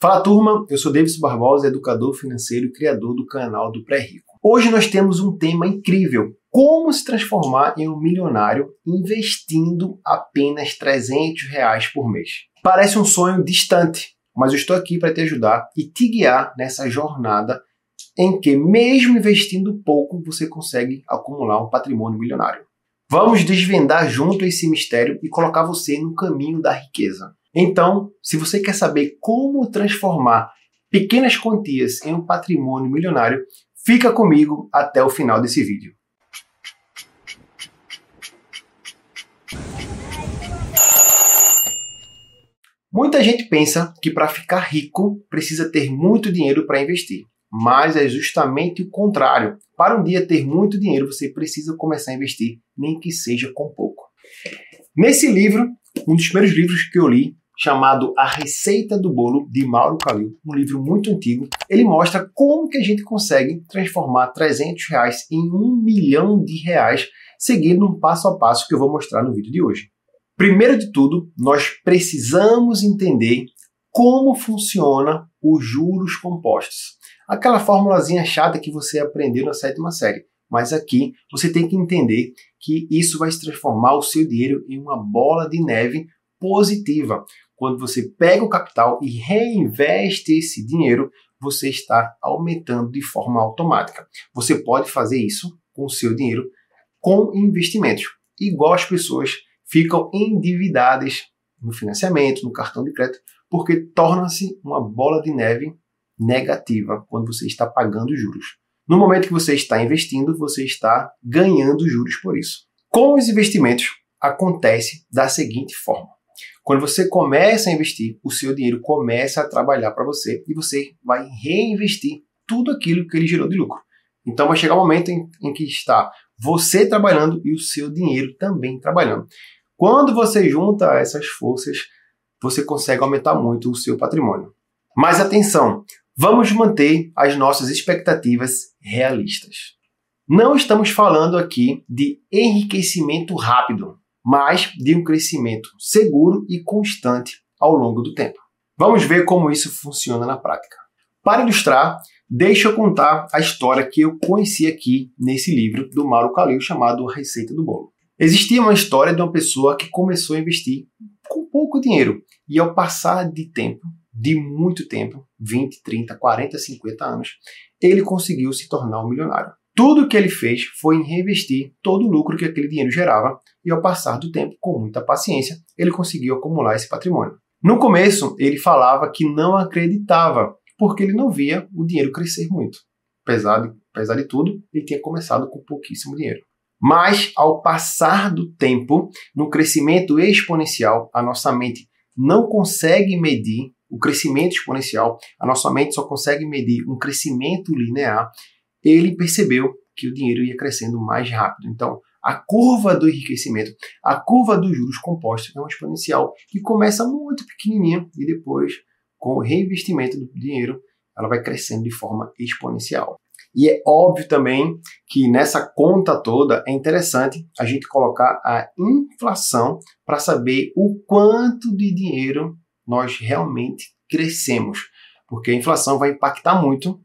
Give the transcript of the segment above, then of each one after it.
Fala turma, eu sou Davidson Barbosa, educador financeiro e criador do canal do Pré-Rico. Hoje nós temos um tema incrível: como se transformar em um milionário investindo apenas 300 reais por mês. Parece um sonho distante, mas eu estou aqui para te ajudar e te guiar nessa jornada em que, mesmo investindo pouco, você consegue acumular um patrimônio milionário. Vamos desvendar junto esse mistério e colocar você no caminho da riqueza. Então, se você quer saber como transformar pequenas quantias em um patrimônio milionário, fica comigo até o final desse vídeo. Muita gente pensa que para ficar rico precisa ter muito dinheiro para investir, mas é justamente o contrário. Para um dia ter muito dinheiro, você precisa começar a investir, nem que seja com pouco. Nesse livro, um dos primeiros livros que eu li, chamado A Receita do Bolo, de Mauro Calil, um livro muito antigo. Ele mostra como que a gente consegue transformar 300 reais em um milhão de reais, seguindo um passo a passo que eu vou mostrar no vídeo de hoje. Primeiro de tudo, nós precisamos entender como funciona os juros compostos. Aquela formulazinha chata que você aprendeu na sétima série. Mas aqui você tem que entender que isso vai se transformar o seu dinheiro em uma bola de neve positiva. Quando você pega o capital e reinveste esse dinheiro, você está aumentando de forma automática. Você pode fazer isso com o seu dinheiro com investimentos, igual as pessoas ficam endividadas no financiamento, no cartão de crédito, porque torna-se uma bola de neve negativa quando você está pagando juros. No momento que você está investindo, você está ganhando juros por isso. Com os investimentos, acontece da seguinte forma: quando você começa a investir, o seu dinheiro começa a trabalhar para você e você vai reinvestir tudo aquilo que ele gerou de lucro. Então vai chegar um momento em, em que está você trabalhando e o seu dinheiro também trabalhando. Quando você junta essas forças, você consegue aumentar muito o seu patrimônio. Mas atenção, vamos manter as nossas expectativas realistas. Não estamos falando aqui de enriquecimento rápido mas de um crescimento seguro e constante ao longo do tempo. Vamos ver como isso funciona na prática. Para ilustrar, deixa eu contar a história que eu conheci aqui nesse livro do Mauro Calil chamado Receita do Bolo. Existia uma história de uma pessoa que começou a investir com pouco dinheiro e ao passar de tempo, de muito tempo, 20, 30, 40, 50 anos, ele conseguiu se tornar um milionário. Tudo que ele fez foi em reinvestir todo o lucro que aquele dinheiro gerava e, ao passar do tempo, com muita paciência, ele conseguiu acumular esse patrimônio. No começo, ele falava que não acreditava, porque ele não via o dinheiro crescer muito. Apesar de, apesar de tudo, ele tinha começado com pouquíssimo dinheiro. Mas, ao passar do tempo, no crescimento exponencial, a nossa mente não consegue medir o crescimento exponencial, a nossa mente só consegue medir um crescimento linear ele percebeu que o dinheiro ia crescendo mais rápido. Então, a curva do enriquecimento, a curva dos juros compostos é uma exponencial que começa muito pequenininha e depois, com o reinvestimento do dinheiro, ela vai crescendo de forma exponencial. E é óbvio também que nessa conta toda é interessante a gente colocar a inflação para saber o quanto de dinheiro nós realmente crescemos, porque a inflação vai impactar muito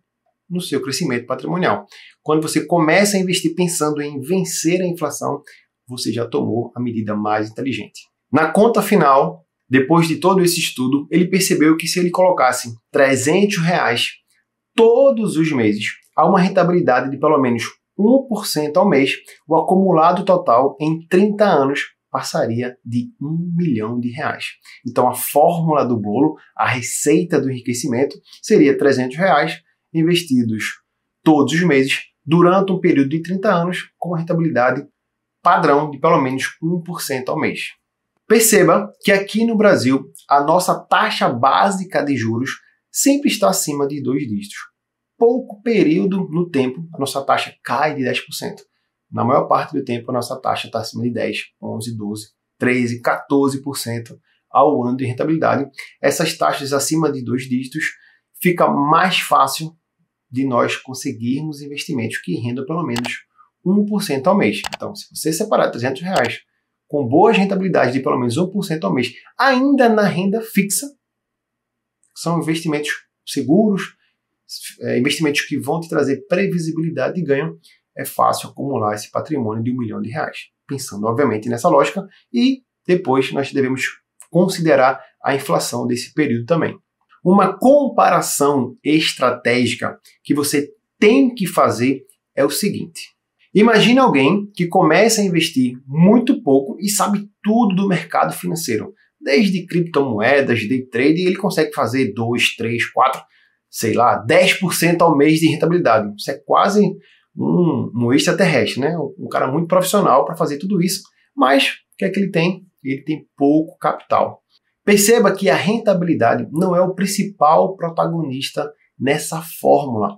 no seu crescimento patrimonial. Quando você começa a investir pensando em vencer a inflação, você já tomou a medida mais inteligente. Na conta final, depois de todo esse estudo, ele percebeu que se ele colocasse 300 reais todos os meses a uma rentabilidade de pelo menos 1% ao mês, o acumulado total em 30 anos passaria de 1 milhão de reais. Então a fórmula do bolo, a receita do enriquecimento, seria 300 reais investidos todos os meses durante um período de 30 anos com rentabilidade padrão de pelo menos 1% ao mês. Perceba que aqui no Brasil a nossa taxa básica de juros sempre está acima de dois dígitos. Pouco período no tempo a nossa taxa cai de 10%. Na maior parte do tempo a nossa taxa está acima de 10, 11, 12, 13, 14% ao ano de rentabilidade. Essas taxas acima de dois dígitos fica mais fácil de nós conseguirmos investimentos que rendam pelo menos 1% ao mês. Então, se você separar 300 reais com boas rentabilidades de pelo menos 1% ao mês, ainda na renda fixa, São investimentos seguros, é, investimentos que vão te trazer previsibilidade de ganho. É fácil acumular esse patrimônio de um milhão de reais. Pensando, obviamente, nessa lógica, e depois nós devemos considerar a inflação desse período também. Uma comparação estratégica que você tem que fazer é o seguinte: imagine alguém que começa a investir muito pouco e sabe tudo do mercado financeiro, desde criptomoedas, day trade, e ele consegue fazer 2, 3, 4, sei lá, 10% ao mês de rentabilidade. Isso é quase um, um extraterrestre, né? Um cara muito profissional para fazer tudo isso, mas o que é que ele tem? Ele tem pouco capital. Perceba que a rentabilidade não é o principal protagonista nessa fórmula.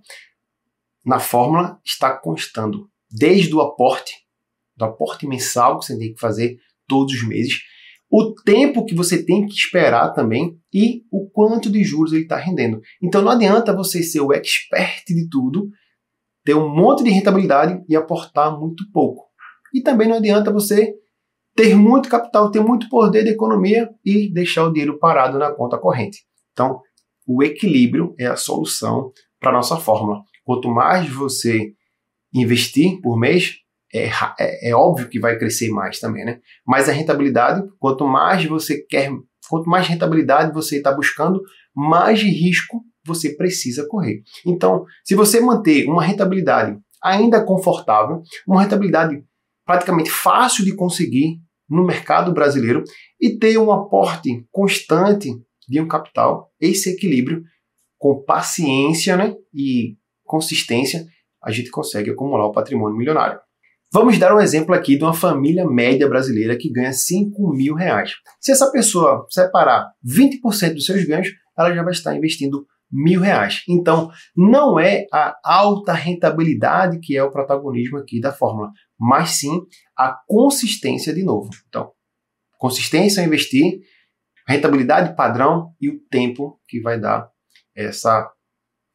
Na fórmula está constando desde o aporte, do aporte mensal que você tem que fazer todos os meses, o tempo que você tem que esperar também e o quanto de juros ele está rendendo. Então não adianta você ser o expert de tudo, ter um monte de rentabilidade e aportar muito pouco. E também não adianta você ter muito capital, ter muito poder de economia e deixar o dinheiro parado na conta corrente. Então, o equilíbrio é a solução para a nossa fórmula. Quanto mais você investir por mês, é, é, é, óbvio que vai crescer mais também, né? Mas a rentabilidade, quanto mais você quer, quanto mais rentabilidade você está buscando, mais risco você precisa correr. Então, se você manter uma rentabilidade ainda confortável, uma rentabilidade praticamente fácil de conseguir no mercado brasileiro e ter um aporte constante de um capital, esse equilíbrio com paciência né, e consistência, a gente consegue acumular o patrimônio milionário. Vamos dar um exemplo aqui de uma família média brasileira que ganha 5 mil reais. Se essa pessoa separar 20% dos seus ganhos, ela já vai estar investindo mil reais. Então, não é a alta rentabilidade que é o protagonismo aqui da fórmula, mas sim a consistência de novo. Então, consistência investir, rentabilidade padrão e o tempo que vai dar essa,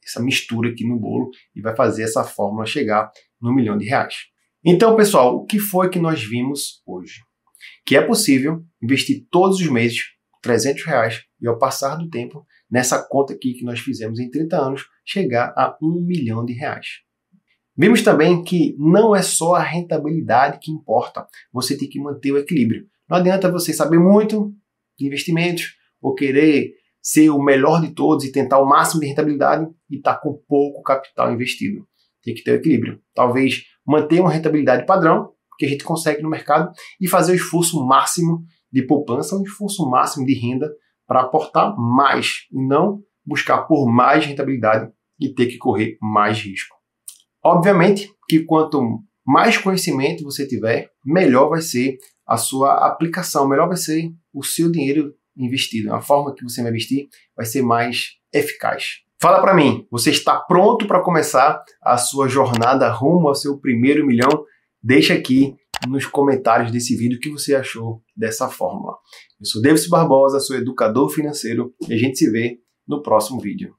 essa mistura aqui no bolo e vai fazer essa fórmula chegar no milhão de reais. Então, pessoal, o que foi que nós vimos hoje? Que é possível investir todos os meses 300 reais e ao passar do tempo, nessa conta aqui que nós fizemos em 30 anos, chegar a um milhão de reais. Vimos também que não é só a rentabilidade que importa, você tem que manter o equilíbrio. Não adianta você saber muito de investimentos ou querer ser o melhor de todos e tentar o máximo de rentabilidade e estar tá com pouco capital investido. Tem que ter o equilíbrio. Talvez manter uma rentabilidade padrão, que a gente consegue no mercado, e fazer o esforço máximo de poupança, um esforço máximo de renda para aportar mais e não buscar por mais rentabilidade e ter que correr mais risco. Obviamente que quanto mais conhecimento você tiver, melhor vai ser a sua aplicação, melhor vai ser o seu dinheiro investido. A forma que você vai investir vai ser mais eficaz. Fala para mim, você está pronto para começar a sua jornada rumo ao seu primeiro milhão? Deixa aqui nos comentários desse vídeo o que você achou dessa fórmula. Eu sou David Barbosa, sou educador financeiro e a gente se vê no próximo vídeo.